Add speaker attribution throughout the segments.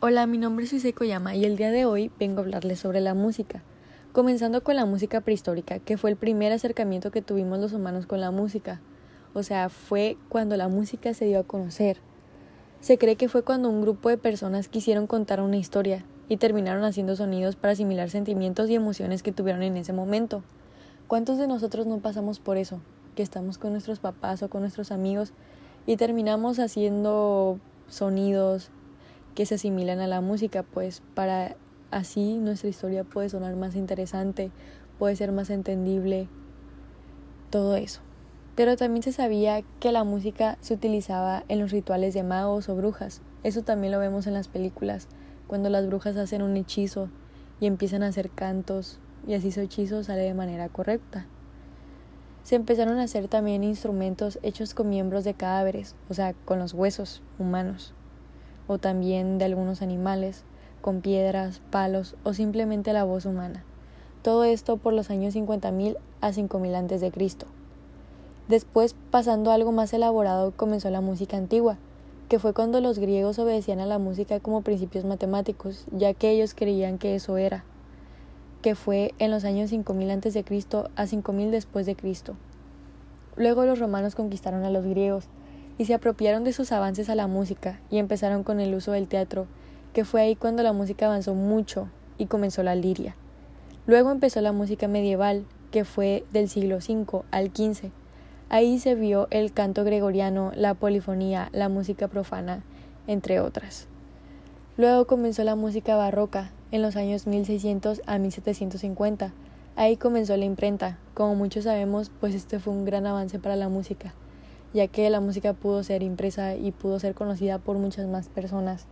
Speaker 1: Hola, mi nombre es Iseko Koyama y el día de hoy vengo a hablarles sobre la música. Comenzando con la música prehistórica, que fue el primer acercamiento que tuvimos los humanos con la música. O sea, fue cuando la música se dio a conocer. Se cree que fue cuando un grupo de personas quisieron contar una historia y terminaron haciendo sonidos para asimilar sentimientos y emociones que tuvieron en ese momento. ¿Cuántos de nosotros no pasamos por eso? Que estamos con nuestros papás o con nuestros amigos y terminamos haciendo sonidos, que se asimilan a la música, pues para así nuestra historia puede sonar más interesante, puede ser más entendible, todo eso. Pero también se sabía que la música se utilizaba en los rituales de magos o brujas. Eso también lo vemos en las películas, cuando las brujas hacen un hechizo y empiezan a hacer cantos y así su hechizo sale de manera correcta. Se empezaron a hacer también instrumentos hechos con miembros de cadáveres, o sea, con los huesos humanos o también de algunos animales, con piedras, palos o simplemente la voz humana. Todo esto por los años 50.000 a 5.000 antes de Cristo. Después, pasando a algo más elaborado, comenzó la música antigua, que fue cuando los griegos obedecían a la música como principios matemáticos, ya que ellos creían que eso era, que fue en los años 5000 antes de Cristo a 5000 después de Cristo. Luego los romanos conquistaron a los griegos, y se apropiaron de sus avances a la música y empezaron con el uso del teatro, que fue ahí cuando la música avanzó mucho y comenzó la liria. Luego empezó la música medieval, que fue del siglo V al XV. Ahí se vio el canto gregoriano, la polifonía, la música profana, entre otras. Luego comenzó la música barroca, en los años 1600 a 1750. Ahí comenzó la imprenta. Como muchos sabemos, pues este fue un gran avance para la música ya que la música pudo ser impresa y pudo ser conocida por muchas más personas.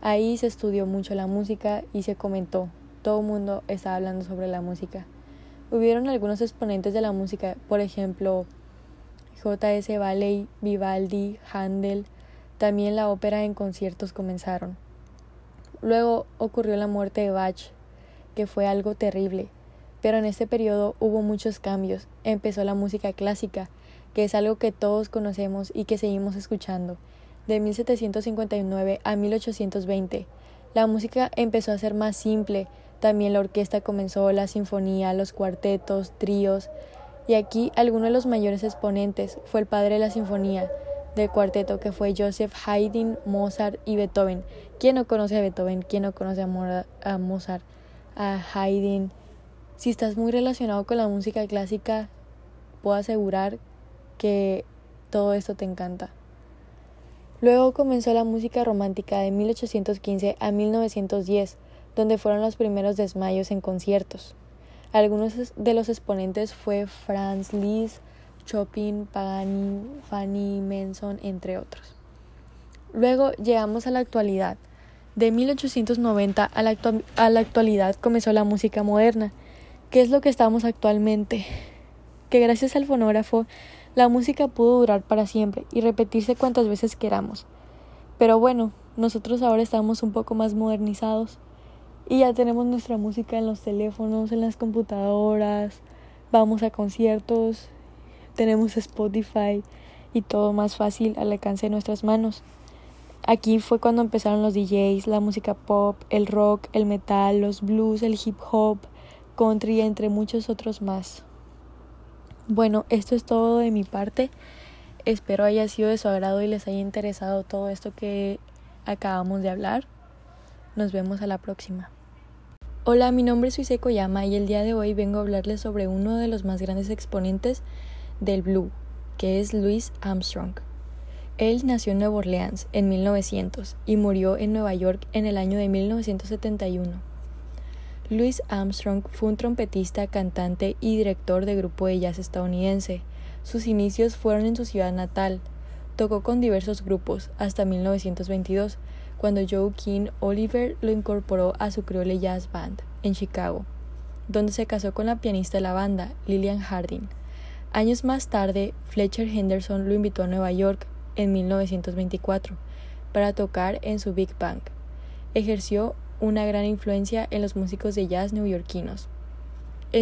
Speaker 1: Ahí se estudió mucho la música y se comentó, todo el mundo estaba hablando sobre la música. Hubieron algunos exponentes de la música, por ejemplo, J.S. Balley, Vivaldi, Handel, también la ópera en conciertos comenzaron. Luego ocurrió la muerte de Bach, que fue algo terrible, pero en este periodo hubo muchos cambios. Empezó la música clásica, que es algo que todos conocemos y que seguimos escuchando. De 1759 a 1820, la música empezó a ser más simple, también la orquesta comenzó, la sinfonía, los cuartetos, tríos, y aquí alguno de los mayores exponentes fue el padre de la sinfonía del cuarteto que fue Joseph Haydn, Mozart y Beethoven. ¿Quién no conoce a Beethoven? ¿Quién no conoce a Mozart, a Haydn? Si estás muy relacionado con la música clásica, puedo asegurar que todo esto te encanta. Luego comenzó la música romántica de 1815 a 1910, donde fueron los primeros desmayos en conciertos. Algunos de los exponentes fue Franz Liszt, Chopin, Pagani, Fanny Mendelssohn, entre otros. Luego llegamos a la actualidad. De 1890 a la, a la actualidad comenzó la música moderna. ¿Qué es lo que estamos actualmente? Que gracias al fonógrafo la música pudo durar para siempre y repetirse cuantas veces queramos. Pero bueno, nosotros ahora estamos un poco más modernizados y ya tenemos nuestra música en los teléfonos, en las computadoras, vamos a conciertos, tenemos Spotify y todo más fácil al alcance de nuestras manos. Aquí fue cuando empezaron los DJs, la música pop, el rock, el metal, los blues, el hip hop, country, entre muchos otros más. Bueno, esto es todo de mi parte. Espero haya sido de su agrado y les haya interesado todo esto que acabamos de hablar. Nos vemos a la próxima. Hola, mi nombre es Suise Koyama y el día de hoy vengo a hablarles sobre uno de los más grandes exponentes del blue, que es Louis Armstrong. Él nació en Nueva Orleans en 1900 y murió en Nueva York en el año de 1971. Louis Armstrong fue un trompetista, cantante y director de grupo de jazz estadounidense. Sus inicios fueron en su ciudad natal. Tocó con diversos grupos hasta 1922, cuando Joe King Oliver lo incorporó a su Creole Jazz Band en Chicago, donde se casó con la pianista de la banda, Lillian Harding. Años más tarde, Fletcher Henderson lo invitó a Nueva York en 1924 para tocar en su Big Bang. Ejerció una gran influencia en los músicos de jazz neoyorquinos.